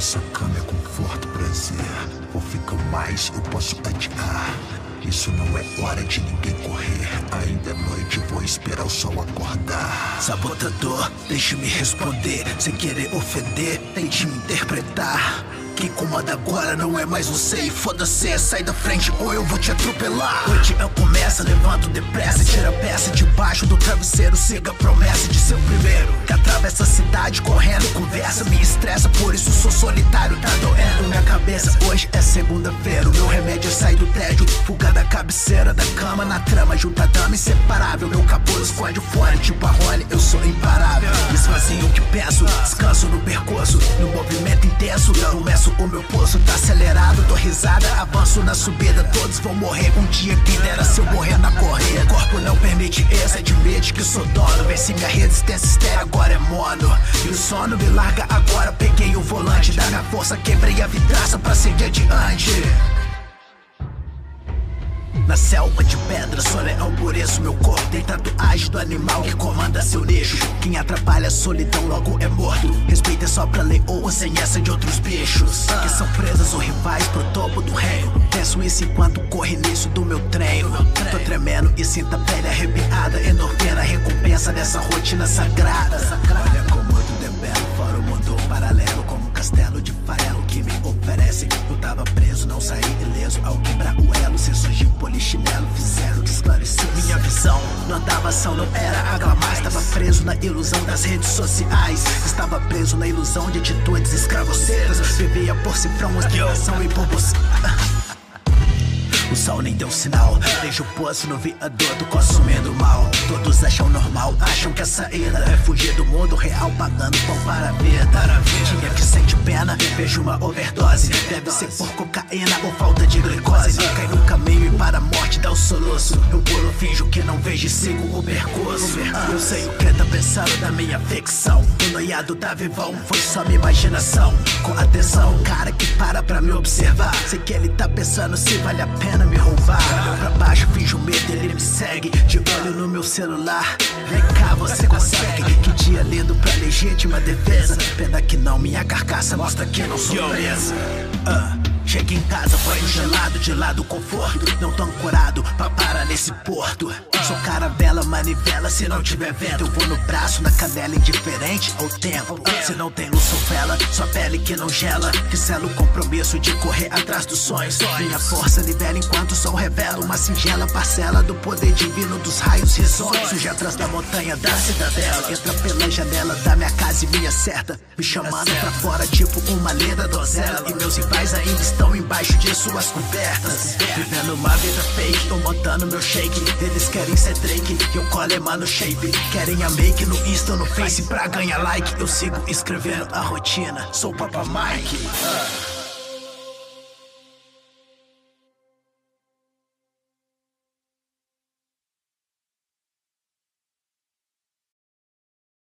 Essa cama é conforto, prazer. Vou ficar mais, eu posso adiar. Isso não é hora de ninguém correr. Ainda é noite, vou esperar o sol acordar. Sabotador, deixe-me responder. Sem querer ofender, tente me interpretar. Quem comanda agora não é mais você. Foda-se, sai da frente ou eu vou te atropelar. Hoje eu começo, levanto depressa. Tira a peça debaixo do travesseiro. Siga a promessa de ser o primeiro. Que atravessa a cidade correndo, conversa, me estressa. Por isso sou solitário, tá doendo minha cabeça. Hoje é segunda-feira, meu remédio é sair do tédio. Fuga da cabeceira da cama na trama. Junta dama inseparável. Meu capô esconde o fone, tipo a Rony, eu sou imparável. Esvazio o que peço, descanso no percurso. No movimento intenso, começo o meu pulso tá acelerado, dou risada, avanço na subida. Todos vão morrer um dia, quem dera se eu morrer na corrida. Corpo não permite esse, admite que sou dono. Vê se minha resistência estéreo agora é mono. E o sono me larga agora, peguei o volante da minha força, quebrei a vidraça pra seguir adiante. Na selva de pedra, sou leão por isso meu corpo tem tatuagem do animal que comanda seu nicho. Quem atrapalha a solidão logo é morto. Respeito é só pra leoa sem essa de outros bichos. Que são presas ou rivais pro topo do reino. Peço isso enquanto corre nisso do meu treino. Tô tremendo e sinto a pele arrepiada. Endorfina, recompensa dessa rotina sagrada. Olha como visão. Não era água mais. Estava preso na ilusão das redes sociais. Estava preso na ilusão de atitudes escravoceiras. Vivia por cifrão, ostentação e por você. O sol nem deu sinal. Vejo o poço no viaduto consumindo mal. Todos acham normal, acham que a saída é fugir do mundo real, pagando pão para a vida. Tinha que sente pena, vejo uma overdose. Deve ser por cocaína ou falta de glicose. Cai no que não vejo e sigo o percurso. Eu sei o que tá pensando da minha ficção. O noiado tá vivão, foi só minha imaginação. Com atenção, cara que para pra me observar. Sei que ele tá pensando se vale a pena me roubar. Olho pra baixo, finjo medo, ele me segue. De olho no meu celular. Vem cá, você consegue. Que dia lindo pra legítima defesa. Pena que não, minha carcaça mostra que não sou presa. Ah. Chega em casa, banho gelado, de lado conforto. Não tô ancorado pra parar nesse porto. Sou caravela, manivela, se não tiver vento. Eu vou no braço, na canela, indiferente ao tempo. Se não tem luz ou vela, sua pele que não gela. Que sela o compromisso de correr atrás dos sonhos. Minha força libera enquanto o sol revela uma singela parcela do poder divino dos raios risonhos. Surge atrás da montanha da cidadela. Entra pela janela da minha casa e me acerta. Me chamando pra fora, tipo uma lenda donzela. E meus rivais ainda estão embaixo de suas cobertas. Vivendo uma vida fake, tô montando meu shake. Eles querem ser Drake, eu colo mano shape. Querem a make no Insta, no Face pra ganhar like. Eu sigo escrevendo a rotina, sou Papa Mike.